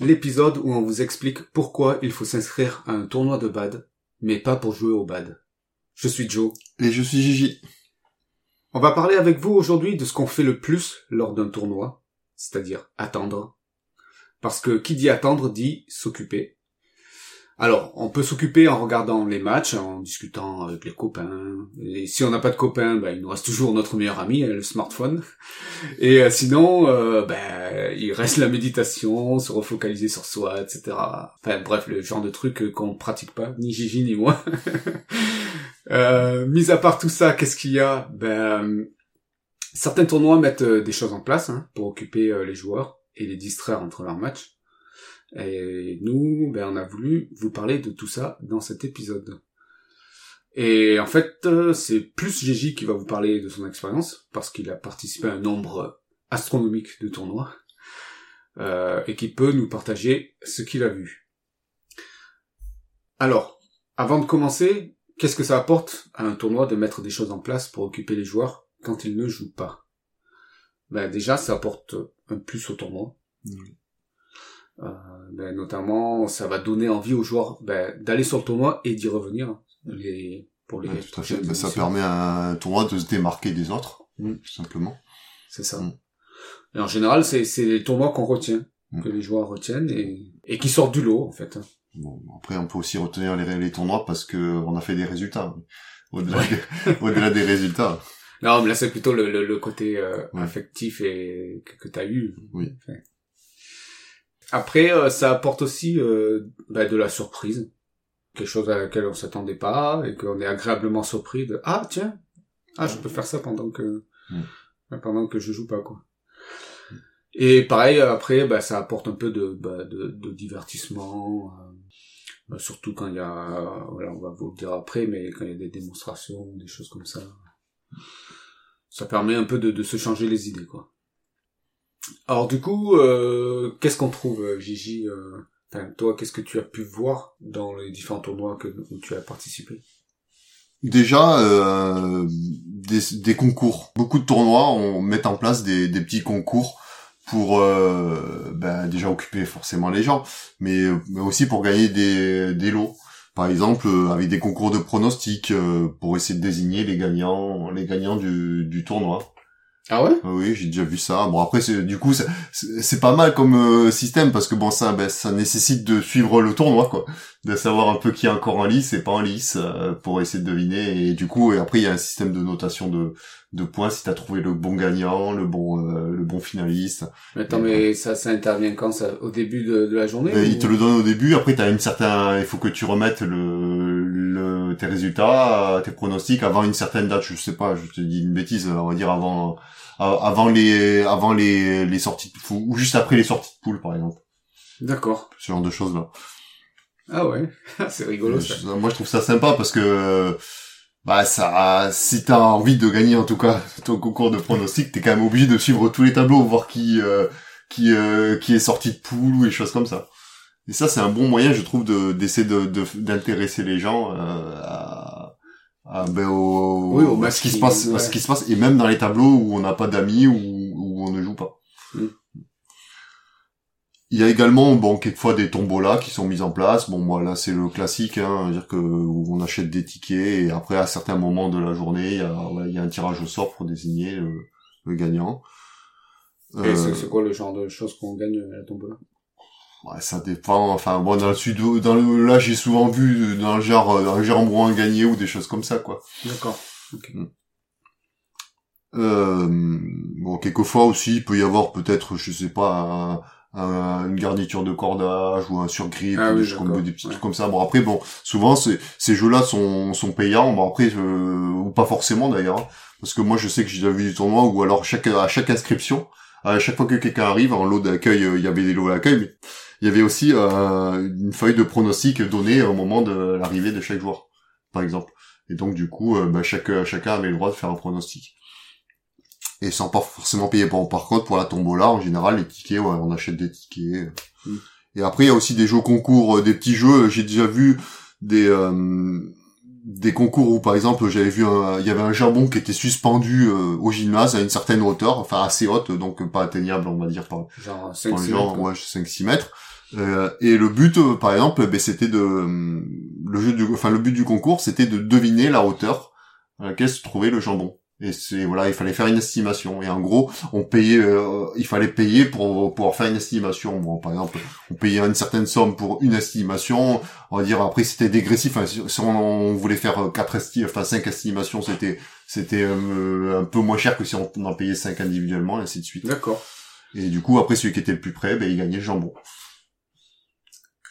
l'épisode où on vous explique pourquoi il faut s'inscrire à un tournoi de bad, mais pas pour jouer au bad. Je suis Joe. Et je suis Gigi. On va parler avec vous aujourd'hui de ce qu'on fait le plus lors d'un tournoi, c'est-à-dire attendre. Parce que qui dit attendre dit s'occuper. Alors, on peut s'occuper en regardant les matchs, en discutant avec les copains. Et si on n'a pas de copains, ben, il nous reste toujours notre meilleur ami, le smartphone. Et euh, sinon, euh, ben, il reste la méditation, se refocaliser sur soi, etc. Enfin bref, le genre de truc qu'on pratique pas, ni Gigi ni moi. euh, mis à part tout ça, qu'est-ce qu'il y a? Ben, certains tournois mettent euh, des choses en place hein, pour occuper les joueurs et les distraire entre leurs matchs. Et nous, ben, on a voulu vous parler de tout ça dans cet épisode. Et en fait, euh, c'est plus Gigi qui va vous parler de son expérience, parce qu'il a participé à un nombre astronomique de tournois, euh, et qui peut nous partager ce qu'il a vu. Alors, avant de commencer, qu'est-ce que ça apporte à un tournoi de mettre des choses en place pour occuper les joueurs quand ils ne jouent pas? Ben déjà, ça apporte un plus au tournoi. Ben, notamment, ça va donner envie aux joueurs ben, d'aller sur le tournoi et d'y revenir. Les, pour les Ouais, tout à fait. Ben, ça permet à un tournoi de se démarquer des autres, Mm. tout simplement. C'est ça. Mm. Et en général, c'est c'est les tournois qu'on retient, Mm. que les joueurs retiennent et, et qui sortent du lot en fait. Bon, après, on peut aussi retenir les, les tournois parce que on a fait des résultats. Au-delà des, au-delà des résultats. Non, mais là c'est plutôt le, le, le côté euh, Ouais. affectif et que, que t'as eu. Oui. Enfin. Après, euh, ça apporte aussi euh, ben, de la surprise, quelque chose à laquelle on s'attendait pas et qu'on est agréablement surpris de ah tiens ah je peux faire ça pendant que Mm. pendant que je joue pas quoi. Et pareil après bah, ça apporte un peu de bah, de, de divertissement euh, bah, surtout quand il y a voilà on va vous le dire après mais quand il y a des démonstrations des choses comme ça ça permet un peu de, de se changer les idées quoi. Alors du coup euh, qu'est-ce qu'on trouve euh, Gigi euh, toi, qu'est-ce que tu as pu voir dans les différents tournois que, où tu as participé? Déjà, euh, des, concours. Beaucoup de tournois on met en place des, petits concours pour ben, déjà occuper forcément les gens, mais, aussi pour gagner des, des lots. Par exemple, avec des concours de pronostics pour essayer de désigner les gagnants, les gagnants du tournoi. Ah ouais? Oui, j'ai déjà vu ça. Bon après, c'est, du coup, c'est, pas mal comme euh, système parce que bon, ça, ben, ça nécessite de suivre le tournoi, quoi, de savoir un peu qui est encore en lice et pas en lice euh, pour essayer de deviner. Et du coup, et après, il y a un système de notation de de points si t'as trouvé le bon gagnant, le bon euh, le bon finaliste. Mais Attends, mais ça, ça intervient quand ça Au début de, de la journée ou- il te le donne au début. Après, t'as une certain, il faut que tu remettes le, le tes résultats, tes pronostics avant une certaine date. Je sais pas, je te dis une bêtise. On va dire avant avant les avant les les sorties de poule ou juste après les sorties de poule par exemple. D'accord. Ce genre de choses là. Ah ouais, c'est rigolo ça. Moi, je trouve ça sympa parce que bah ça, si t'as envie de gagner en tout cas ton concours de pronostic, t'es quand même obligé de suivre tous les tableaux, voir qui euh, qui euh, qui est sorti de poule ou des choses comme ça. Et ça, c'est un bon moyen, je trouve, de d'essayer de de- d'intéresser les gens euh, à, à ben au, Oui, au à ce qui se passe, à ce qui se passe, et même dans les tableaux où on n'a pas d'amis ou où on ne joue pas. Mm. Il y a également, bon, quelquefois des tombolas qui sont mises en place. Bon, moi, là, c'est le classique, hein, c'est-à-dire que où on achète des tickets et après, à certains moments de la journée, il y a, ouais, il y a un tirage au sort pour désigner le, le gagnant. Et Euh, c'est c'est quoi le genre de choses qu'on gagne à la tombola ouais, ça dépend. Enfin, moi, dans le sud, dans le, là, j'ai souvent vu dans le genre, euh, un jambon gagné ou des choses comme ça, quoi. D'accord. Euh, bon, quelquefois aussi, il peut y avoir peut-être, je sais pas, un- un- une garniture de cordage ou un surgrip, Ah ou oui, des, comme, des petits ouais. trucs comme ça. Bon, après, bon, souvent, ces, jeux-là sont, sont payants. Bon, après, euh, ou pas forcément d'ailleurs. hein. Parce que moi, je sais que j'ai déjà vu des tournois où alors chaque, à chaque inscription, à chaque fois que quelqu'un arrive, en lot d'accueil, euh, il y avait des lots d'accueil, mais il y avait aussi euh, une feuille de pronostic donnée au moment de l'arrivée de chaque joueur, par exemple. Et donc du coup, euh, bah, chaque, chacun avait le droit de faire un pronostic. Et sans pas forcément payer. Bon, par contre, pour la tombola, en général, les tickets, ouais, on achète des tickets. Mm. Et après, il y a aussi des jeux concours, euh, des petits jeux. J'ai déjà vu des euh, des concours où, par exemple, j'avais vu, un, il y avait un jambon qui était suspendu euh, au gymnase à une certaine hauteur, enfin assez haute, donc pas atteignable, on va dire, par, Genre par 5 les gens, ouais, 5-6 mètres. Euh, et le but, euh, par exemple, ben, c'était de le jeu du, enfin le but du concours, c'était de deviner la hauteur à laquelle se trouvait le jambon. Et c'est voilà, il fallait faire une estimation. Et en gros, on payait, euh, il fallait payer pour pouvoir faire une estimation. Bon, par exemple, on payait une certaine somme pour une estimation. On va dire après c'était dégressif. Enfin, si on, on voulait faire quatre esti, enfin cinq estimations, c'était c'était euh, un peu moins cher que si on en payait cinq individuellement, et ainsi de suite. D'accord. Et du coup, après celui qui était le plus près, ben il gagnait le jambon.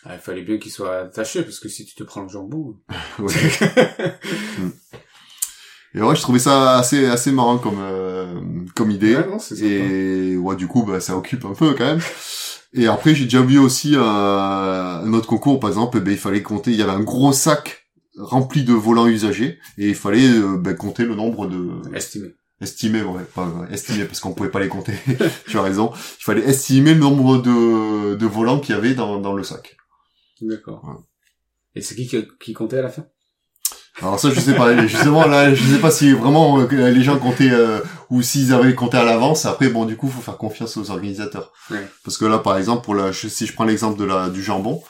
Ah, il fallait bien qu'il soit attaché, parce que si tu te prends le jambon... Ouais. Mm. Et ouais, je trouvais ça assez assez marrant comme euh, comme idée. Ouais, non, c'est sympa. Et ouais, du coup, bah, ça occupe un peu quand même. Et après, j'ai déjà vu aussi euh, un autre concours, par exemple, ben, il fallait compter, il y avait un gros sac rempli de volants usagés, et il fallait euh, ben, compter le nombre de... Estimé. Estimer, ouais, pas ouais, estimer, parce qu'on pouvait pas les compter, tu as raison. Il fallait estimer le nombre de, de volants qu'il y avait dans, dans le sac. D'accord. Ouais. Et c'est qui qui comptait à la fin? Alors ça, je sais pas. Justement, là, je sais pas si vraiment euh, les gens comptaient euh, ou s'ils avaient compté à l'avance. Après, bon, du coup, faut faire confiance aux organisateurs. Ouais. Parce que là, par exemple, pour la, si je prends l'exemple de la du jambon,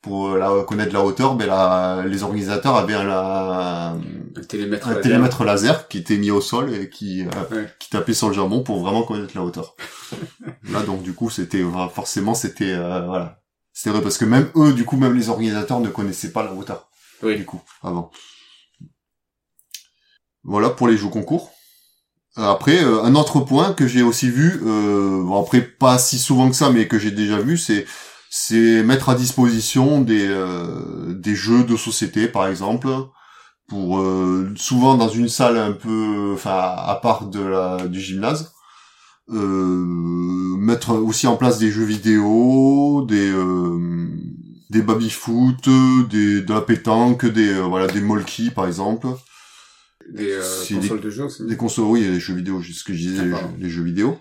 pour euh, la, connaître la hauteur, ben la, les organisateurs avaient un, la- Un télémètre. un laser. télémètre laser qui était mis au sol et qui euh, Ouais. qui tapait sur le jambon pour vraiment connaître la hauteur. là, donc, du coup, c'était forcément, c'était euh, voilà, c'était vrai parce que même eux, du coup, même les organisateurs ne connaissaient pas la hauteur Oui. du coup, avant. Voilà pour les jeux concours. Euh, Après, euh, un autre point que j'ai aussi vu, euh, après pas si souvent que ça, mais que j'ai déjà vu, c'est mettre à disposition des jeux de société, par exemple, pour souvent dans une salle un peu, enfin à part de la du gymnase. Mettre aussi en place des jeux vidéo, des des baby foot, des de la pétanque, des voilà des molki par exemple, Des euh, consoles de jeux aussi. des consoles oui, les jeux vidéo, c'est ce que je disais, les jeux, les jeux vidéo.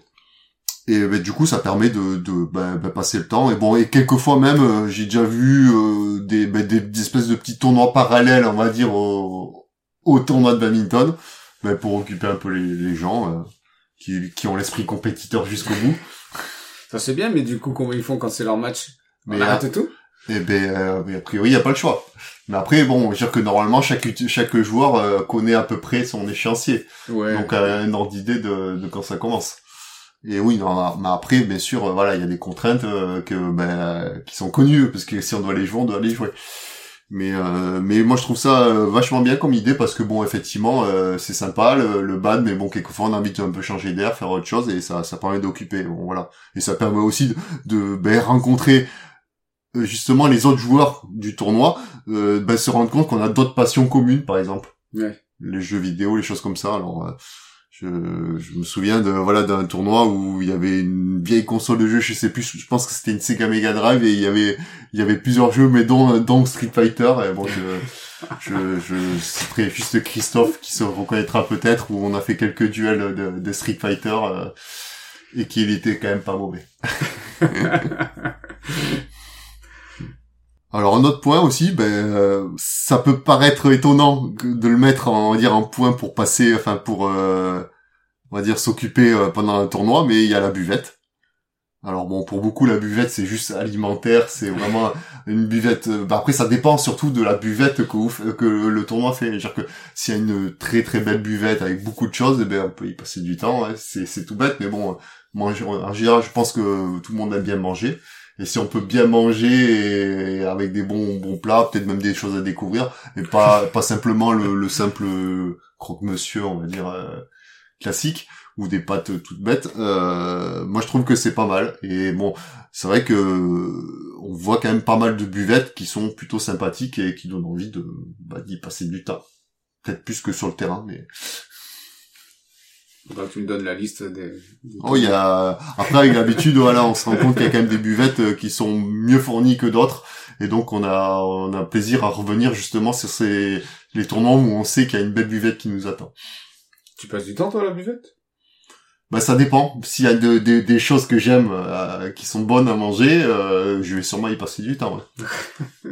Et ben, du coup, ça permet de, de ben, ben, passer le temps. Et bon, et quelquefois même, euh, j'ai déjà vu euh, des, ben, des, des espèces de petits tournois parallèles, on va dire, au, au tournoi de badminton, ben, pour occuper un peu les, les gens euh, qui, qui ont l'esprit compétiteur jusqu'au bout. Ça c'est bien, mais du coup, comment ils font quand c'est leur match? Mais On arrête tout? Et ben, euh, a priori, il n'y a pas le choix. Mais après, bon, je veux dire que normalement, chaque, chaque joueur euh, connaît à peu près son échéancier. Ouais. Donc, a un ordre d'idée de, de quand ça commence. Et oui, non, mais après, bien sûr, euh, voilà, il y a des contraintes euh, que, ben, euh, qui sont connues, parce que si on doit les jouer, on doit les jouer. Mais, euh, mais moi, je trouve ça euh, vachement bien comme idée, parce que bon, effectivement, euh, c'est sympa, le, le bad, mais bon, quelquefois, on a envie de un peu changer d'air, faire autre chose, et ça, ça permet d'occuper, bon, voilà. Et ça permet aussi de, de ben, rencontrer euh, justement les autres joueurs du tournoi, euh, ben, se rendre compte qu'on a d'autres passions communes, par exemple. Ouais. Les jeux vidéo, les choses comme ça. Alors, euh, je, je me souviens de voilà d'un tournoi où il y avait une vieille console de jeu, je sais plus, je pense que c'était une Sega Mega Drive et il y avait il y avait plusieurs jeux, mais dont dont Street Fighter. Et bon, je je, je citerai juste Christophe qui se reconnaîtra peut-être où on a fait quelques duels de, de Street Fighter euh, et qu'il était quand même pas mauvais. Alors un autre point aussi, ben euh, ça peut paraître étonnant de le mettre en, on va dire en point pour passer, enfin pour euh, on va dire s'occuper euh, pendant un tournoi, mais il y a la buvette. Alors bon, pour beaucoup la buvette c'est juste alimentaire, c'est vraiment une buvette. euh, bah, après ça dépend surtout de la buvette que, vous que le tournoi fait. C'est-à-dire que s'il y a une très très belle buvette avec beaucoup de choses, eh ben on peut y passer du temps. ouais. C'est tout bête, mais bon, je- en général je pense que tout le monde aime bien manger. Et si on peut bien manger et avec des bons bons plats, peut-être même des choses à découvrir, et pas pas simplement le, le simple croque-monsieur, on va dire euh, classique, ou des pâtes toutes bêtes. euh, moi, je trouve que c'est pas mal. Et bon, c'est vrai que on voit quand même pas mal de buvettes qui sont plutôt sympathiques et qui donnent envie de bah, d'y passer du temps. Peut-être plus que sur le terrain, mais Bah, tu me donnes la liste des... des Oh, il y a après avec l'habitude, voilà, on se rend compte qu'il y a quand même des buvettes euh, qui sont mieux fournies que d'autres, et donc on a on a plaisir à revenir justement sur ces les tournois où on sait qu'il y a une belle buvette qui nous attend. Tu passes du temps, toi, à la buvette? Bah ça dépend. S'il y a de- de- des choses que j'aime, euh, qui sont bonnes à manger, euh, je vais sûrement y passer du temps. ouais.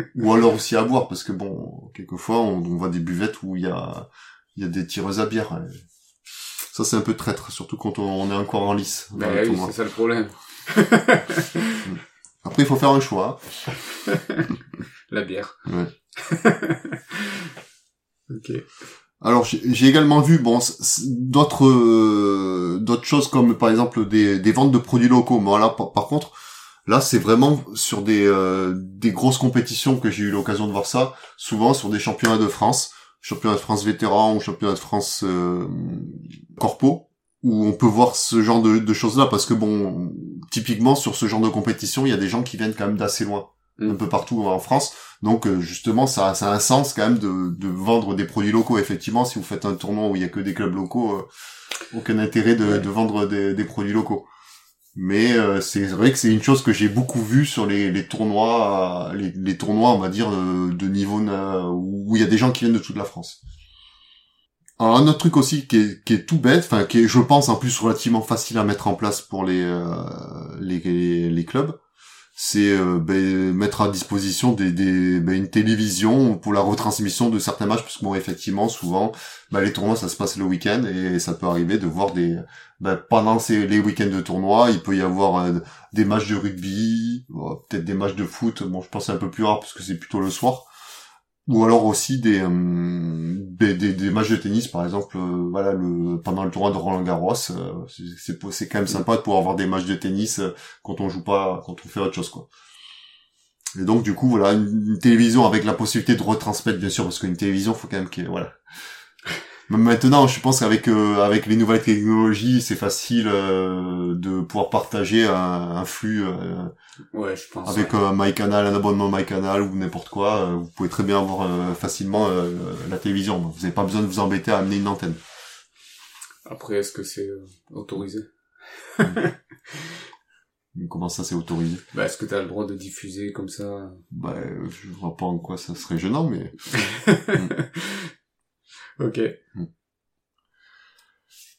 Ou alors aussi à boire, parce que bon, quelquefois on, on voit des buvettes où il y a il y a des tireuses à bière. ouais. Ça c'est un peu traître, surtout quand on, on est encore en lice. Bah oui, c'est ça le problème. Après il faut faire un choix. La bière. Ouais. ok. Alors j'ai également vu bon d'autres euh, d'autres choses comme par exemple des, des ventes de produits locaux. Mais là par, par contre là c'est vraiment sur des euh, des grosses compétitions que j'ai eu l'occasion de voir ça. Souvent sur des championnats de France, championnat de France vétéran ou championnat de France euh, corpo où on peut voir ce genre de, de choses là parce que bon typiquement sur ce genre de compétition il y a des gens qui viennent quand même d'assez loin Mm. un peu partout en France donc euh, justement, ça, ça a un sens quand même de, de vendre des produits locaux. Effectivement, si vous faites un tournoi où il y a que des clubs locaux, euh, aucun intérêt de, Ouais. de vendre des, des produits locaux. Mais euh, c'est vrai que c'est une chose que j'ai beaucoup vue sur les, les tournois, les, les tournois, on va dire de niveau où il y a des gens qui viennent de toute la France. Alors, un autre truc aussi qui est, qui est tout bête, enfin qui est, je pense, en plus relativement facile à mettre en place pour les euh, les, les, clubs, c'est euh, ben, mettre à disposition des, des ben, une télévision pour la retransmission de certains matchs, parce que bon, effectivement, souvent, ben, les tournois ça se passe le week-end et ça peut arriver de voir des ben, pendant ces, les week-ends de tournois, il peut y avoir euh, des matchs de rugby, euh, peut-être des matchs de foot. Bon, je pense c'est un peu plus rare parce que c'est plutôt le soir. Ou alors aussi des, euh, des, des, des matchs de tennis, par exemple, euh, voilà, le, pendant le tournoi de Roland Garros, euh, c'est- c'est quand même sympa de pouvoir avoir des matchs de tennis euh, quand on joue pas, quand on fait autre chose, quoi. Et donc, du coup, voilà, une, télévision avec la possibilité de retransmettre, bien sûr, parce qu'une télévision, faut quand même qu'il voilà. Maintenant, je pense qu'avec euh, avec les nouvelles technologies, c'est facile euh, de pouvoir partager un, un flux euh, Ouais, je pense. avec ouais. un MyCanal, un abonnement MyCanal ou n'importe quoi. euh, vous pouvez très bien avoir euh, facilement euh, la télévision. Vous n'avez pas besoin de vous embêter à amener une antenne. Après, est-ce que c'est euh, autorisé? Comment ça, c'est autorisé? Bah, est-ce que t'as le droit de diffuser comme ça? Bah, euh, je vois pas en quoi ça serait gênant, mais Ok.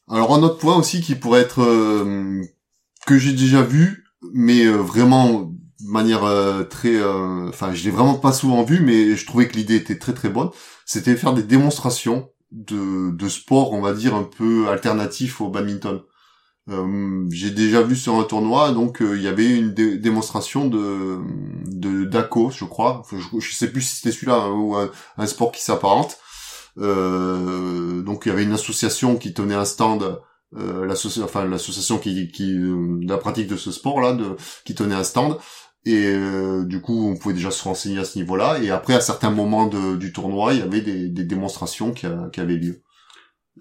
Alors un autre point aussi qui pourrait être euh, que j'ai déjà vu, mais euh, vraiment de manière euh, très, euh, enfin je l'ai vraiment pas souvent vu, mais je trouvais que l'idée était très très bonne. C'était faire des démonstrations de de sport, on va dire un peu alternatif au badminton. Euh, j'ai déjà vu sur un tournoi, donc euh, il y avait une dé- démonstration de de d'ACO, je crois. Je, sais plus si c'était celui-là hein, ou un sport qui s'apparente. Euh, donc il y avait une association qui tenait un stand, euh, l'associ- enfin l'association qui, qui euh, la pratique de ce sport-là, de, qui tenait un stand. Et euh, du coup, on pouvait déjà se renseigner à ce niveau-là. Et après, à certains moments de, du tournoi, il y avait des, des démonstrations qui, a- qui avaient lieu.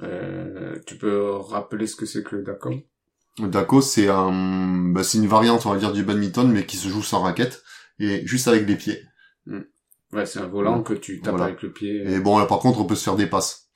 Euh, tu peux rappeler ce que c'est que le DACOM Le Dako, c'est un, bah, c'est une variante, on va dire, du badminton, mais qui se joue sans raquette et juste avec les pieds. Ouais, c'est un volant que tu tapes Voilà. avec le pied. Et bon, là, par contre, on peut se faire des passes.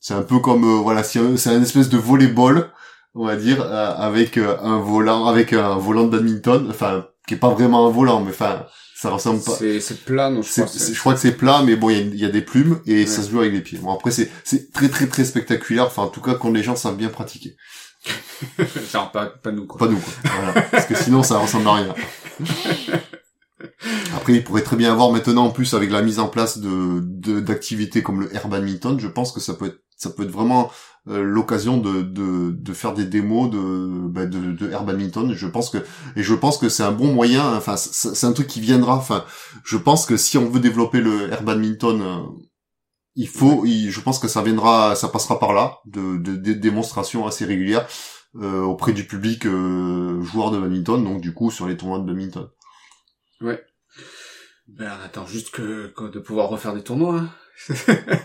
C'est un peu comme, euh, voilà, c'est un, espèce de volleyball, on va dire, euh, avec euh, un volant, avec un volant de badminton, enfin, qui est pas vraiment un volant, mais enfin, ça ressemble pas. C'est c'est plat, non, je crois. je crois que c'est plat, mais bon, il y y a des plumes et Ouais. ça se joue avec les pieds. Bon, après, c'est, c'est très très très spectaculaire. Enfin, en tout cas, quand les gens savent bien pratiquer. Genre, pas, pas nous, quoi. Pas nous, quoi. Voilà. Parce que sinon, ça ressemble à rien. Après, il pourrait très bien avoir maintenant, en plus, avec la mise en place de, d'activités comme le air badminton, je pense que ça peut être, ça peut être vraiment euh, l'occasion de, de, faire des démos de, bah, de, de air badminton. Je pense que, et je pense que c'est un bon moyen, enfin, c'est un truc qui viendra, enfin, je pense que si on veut développer le air badminton, euh, il faut, il- je pense que ça viendra, ça passera par là, de, démonstrations assez régulières euh, auprès du public joueur de badminton, donc du coup sur les tournois de badminton. Ben, on attend juste que, que de pouvoir refaire des tournois. hein.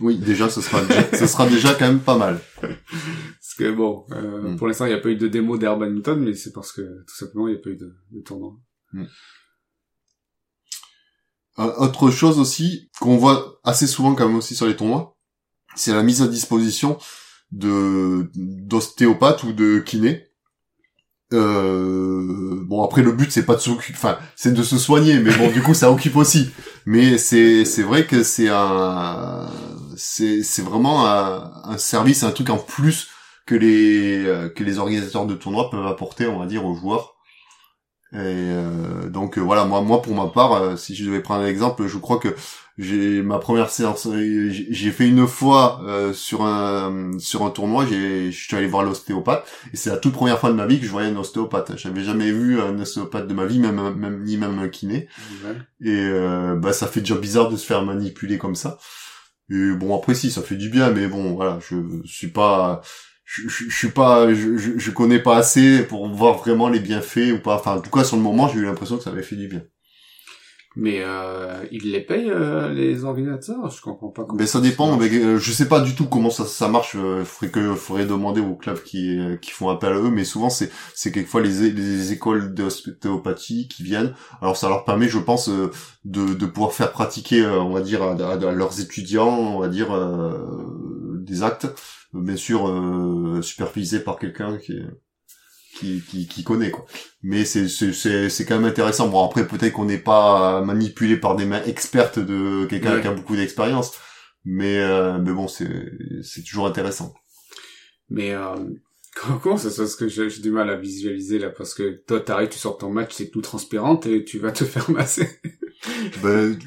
Oui, déjà ce sera, déjà, ce sera déjà quand même pas mal. Parce que bon, euh, Mm. pour l'instant, il n'y a pas eu de démo d'Air Badminton, mais c'est parce que, tout simplement, il n'y a pas eu de, de tournoi. Euh, autre chose aussi qu'on voit assez souvent quand même aussi sur les tournois, c'est la mise à disposition de d'ostéopathe ou de kiné. Euh, bon après le but c'est pas de s'occuper, enfin c'est de se soigner, mais bon du coup ça occupe aussi. Mais c'est c'est vrai que c'est un c'est c'est vraiment un, service, un truc en plus que les euh, que les organisateurs de tournois peuvent apporter, on va dire, aux joueurs. Et euh, donc euh, voilà, moi moi pour ma part, si je devais prendre un exemple, je crois que j'ai ma première séance, j'ai fait une fois sur un sur un tournoi, j'ai je suis allé voir l'ostéopathe et c'est la toute première fois de ma vie que je voyais un ostéopathe. J'avais jamais vu un ostéopathe de ma vie, même même ni même un kiné. Et bah ça fait déjà bizarre de se faire manipuler comme ça. Et bon après si ça fait du bien, mais bon voilà, je suis pas je, je, suis pas, je, je, connais pas assez pour voir vraiment les bienfaits ou pas. Enfin, en tout cas, sur le moment, j'ai eu l'impression que ça avait fait du bien. Mais euh, ils les payent euh, les ordinateurs? Je comprends pas. Mais ça dépend. Mais, euh, je sais pas du tout comment ça, ça marche. Euh, faudrait que faudrait demander aux clubs qui euh, qui font appel à eux. Mais souvent c'est c'est quelquefois les les écoles d'ostéopathie qui viennent. Alors ça leur permet, je pense, de de pouvoir faire pratiquer, on va dire, à, à, leurs étudiants, on va dire, des actes bien sûr euh, supervisé par quelqu'un qui, qui, qui qui connaît quoi. Mais c'est c'est c'est quand même intéressant. Bon après peut-être qu'on n'est pas manipulé par des mains expertes de quelqu'un qui a beaucoup d'expérience, mais euh, mais bon c'est c'est toujours intéressant. Mais euh, Comment ça se que j'ai du mal à visualiser là parce que toi t'arrives, tu sors ton match, c'est tout transparent et tu vas te faire masser. Ben,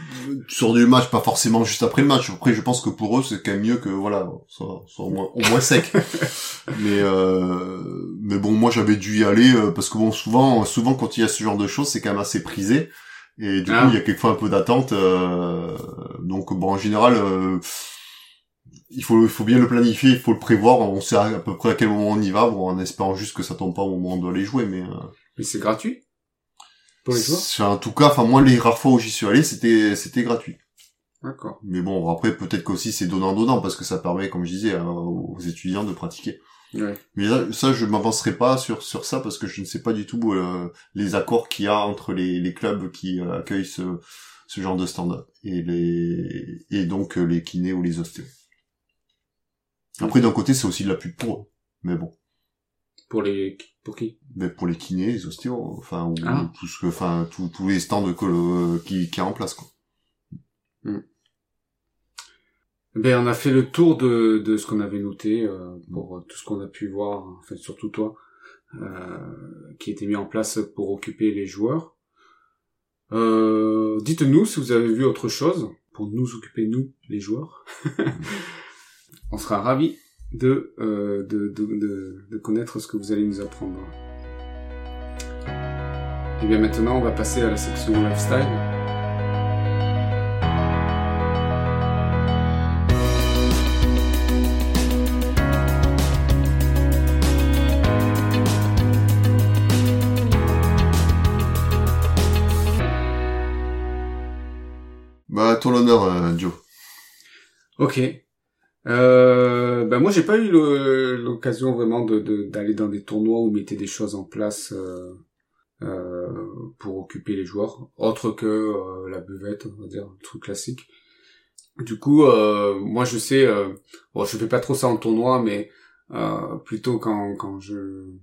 tu sors du match, pas forcément juste après le match. Après, je pense que pour eux, c'est quand même mieux que voilà, soit, soit au, moins, au moins sec. mais euh, mais bon, moi j'avais dû y aller euh, parce que bon, souvent, souvent quand il y a ce genre de choses, c'est quand même assez prisé. Et du coup, ah. il y a quelquefois un peu d'attente. Euh, donc bon, en général. Euh, il faut, il faut bien le planifier, il faut le prévoir. On sait à peu près à quel moment on y va, bon, en espérant juste que ça tombe pas au moment où on doit les jouer, mais. Euh... Mais c'est gratuit pour les joueurs. En tout cas, enfin moi les rares fois où j'y suis allé, c'était c'était gratuit. D'accord. Mais bon, après peut-être qu'aussi c'est donnant donnant parce que ça permet, comme je disais, aux étudiants de pratiquer. Ouais. Mais ça, je m'avancerai pas sur sur ça parce que je ne sais pas du tout euh, les accords qu'il y a entre les, les clubs qui euh, accueillent ce ce genre de stand et les et donc euh, les kinés ou les ostéos. Après, d'un côté, c'est aussi de la pub pour eux. Mais bon. Pour les, pour qui? Mais pour les kinés, les ostéos, enfin, ou ah. tout ce que, enfin, tous les stands de euh, qui, qui est en place, quoi. Hmm. Ben, on a fait le tour de, de ce qu'on avait noté, euh, pour tout ce qu'on a pu voir, en fait, surtout toi, euh, qui était mis en place pour occuper les joueurs. Euh, dites-nous si vous avez vu autre chose pour nous occuper, nous, les joueurs. on sera ravis de, euh, de, de, de, connaître ce que vous allez nous apprendre. Et bien maintenant, on va passer à la section lifestyle. Bah, à ton honneur, euh, Joe. Ok. Euh, ben moi j'ai pas eu l'occasion vraiment de d'aller dans des tournois où mettez des choses en place euh, euh, pour occuper les joueurs, autre que euh, la buvette, on va dire, un truc classique. Du coup, euh, moi je sais, bon je fais pas trop ça en tournoi, mais plutôt quand quand je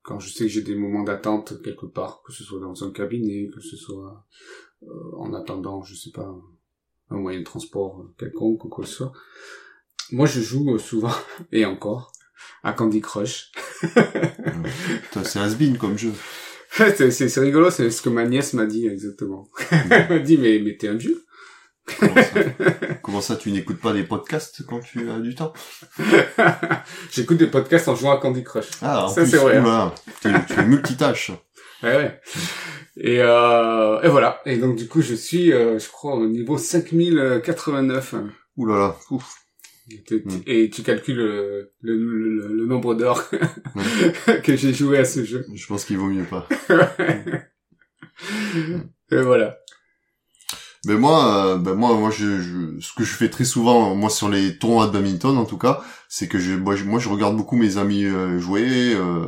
quand je sais que j'ai des moments d'attente quelque part, que ce soit dans un cabinet, que ce soit en attendant, je sais pas, un moyen de transport quelconque ou quoi que ce soit. Moi, je joue euh, souvent, et encore, à Candy Crush. c'est has comme jeu. c'est rigolo, c'est ce que ma nièce m'a dit exactement. Elle m'a dit, mais, mais t'es un dieu. Comment ça, tu n'écoutes pas des podcasts quand tu as du temps? J'écoute des podcasts en jouant à Candy Crush. Ah, ça c'est vrai. Hein. tu, es multitâche. Ouais, ouais. Et, euh, et voilà. Et donc du coup, je suis, euh, je crois, au niveau 5089. Ouh là là, ouf. Mm. Et tu calcules le, le, le, nombre d'heures que j'ai joué à ce jeu. Je pense qu'il vaut mieux pas. et voilà. Ben moi, euh, ben moi, moi, je, je, ce que je fais très souvent, moi sur les tournois de badminton en tout cas, c'est que je, moi, je, moi, je regarde beaucoup mes amis euh, jouer euh,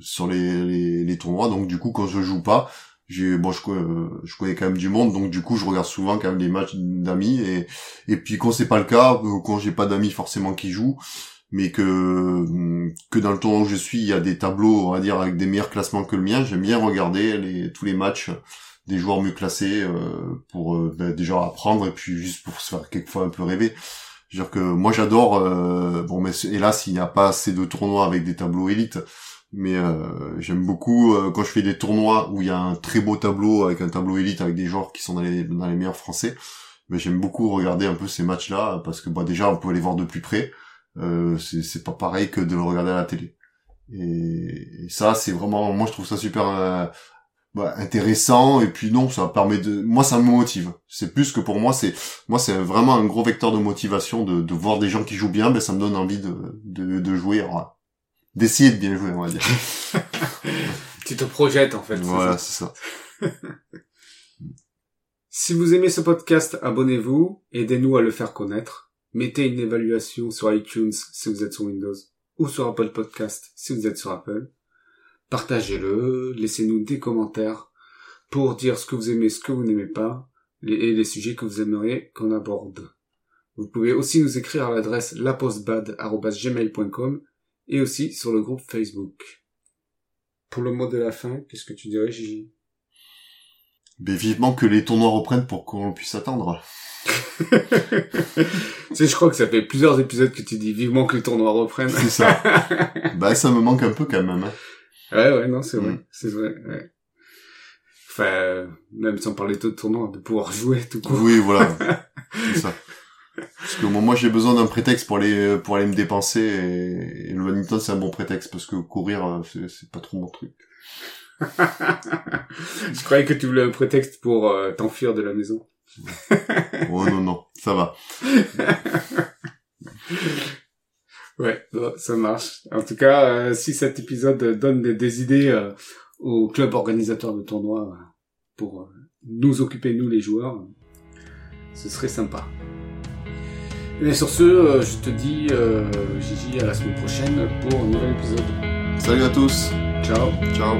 sur les, les, les, tournois. Donc du coup, quand je joue pas, j'ai bon je, je connais quand même du monde donc du coup je regarde souvent quand même des matchs d'amis et et puis quand c'est pas le cas euh, quand j'ai pas d'amis forcément qui jouent mais que que dans le tournoi où je suis, il y a des tableaux, on va dire, avec des meilleurs classements que le mien. J'aime bien regarder les, tous les matchs des joueurs mieux classés euh, pour euh, ben, déjà apprendre et puis juste pour se faire quelquefois un peu rêver. Je veux dire que moi j'adore. Euh, bon, mais hélas, il n'y a pas assez de tournois avec des tableaux élites. Mais j'aime beaucoup quand je fais des tournois où il y a un très beau tableau avec un tableau élite avec des joueurs qui sont dans les, dans les meilleurs français. Mais j'aime beaucoup regarder un peu ces matchs-là parce que bah, déjà on peut les voir de plus près. Euh, c'est pas pareil que de le regarder à la télé. Et, et ça, c'est vraiment, moi je trouve ça super euh, bah, intéressant. Et puis non, ça permet de, moi ça me motive. C'est plus que pour moi, c'est, moi c'est vraiment un gros vecteur de motivation de, de voir des gens qui jouent bien. Ben ça me donne envie de, de, de jouer, d'essayer de bien jouer, on va dire. tu te projettes en fait. Voilà, c'est ça. si vous aimez ce podcast, abonnez-vous, aidez-nous à le faire connaître. Mettez une évaluation sur iTunes si vous êtes sur Windows ou sur Apple Podcast si vous êtes sur Apple. Partagez-le, laissez-nous des commentaires pour dire ce que vous aimez, ce que vous n'aimez pas et les sujets que vous aimeriez qu'on aborde. Vous pouvez aussi nous écrire à l'adresse lapostbad.gmail.com et aussi sur le groupe Facebook. Pour le mot de la fin, qu'est-ce que tu dirais, Gigi? Mais vivement que les tournois reprennent pour qu'on puisse attendre. tu sais, je crois que ça fait plusieurs épisodes que tu dis vivement que les tournois reprennent. C'est ça. bah, ça me manque un peu quand même. Hein. Ouais, ouais, non, c'est vrai. Mm. C'est vrai, ouais. Enfin, même sans parler de tournois, de pouvoir jouer tout court. Oui, voilà. c'est ça. Parce que moi, j'ai besoin d'un prétexte pour aller, pour aller me dépenser et, le badminton, c'est un bon prétexte parce que courir, euh, c'est pas trop mon truc. je croyais que tu voulais un prétexte pour euh, t'enfuir de la maison. oh non, non, ça va. ouais, ça marche. En tout cas, euh, si cet épisode donne des, idées euh, au club organisateur de tournoi pour nous occuper, nous les joueurs, ce serait sympa. Mais sur ce, je te dis, Gigi, à la semaine prochaine pour un nouvel épisode. Salut à tous. Ciao. Ciao.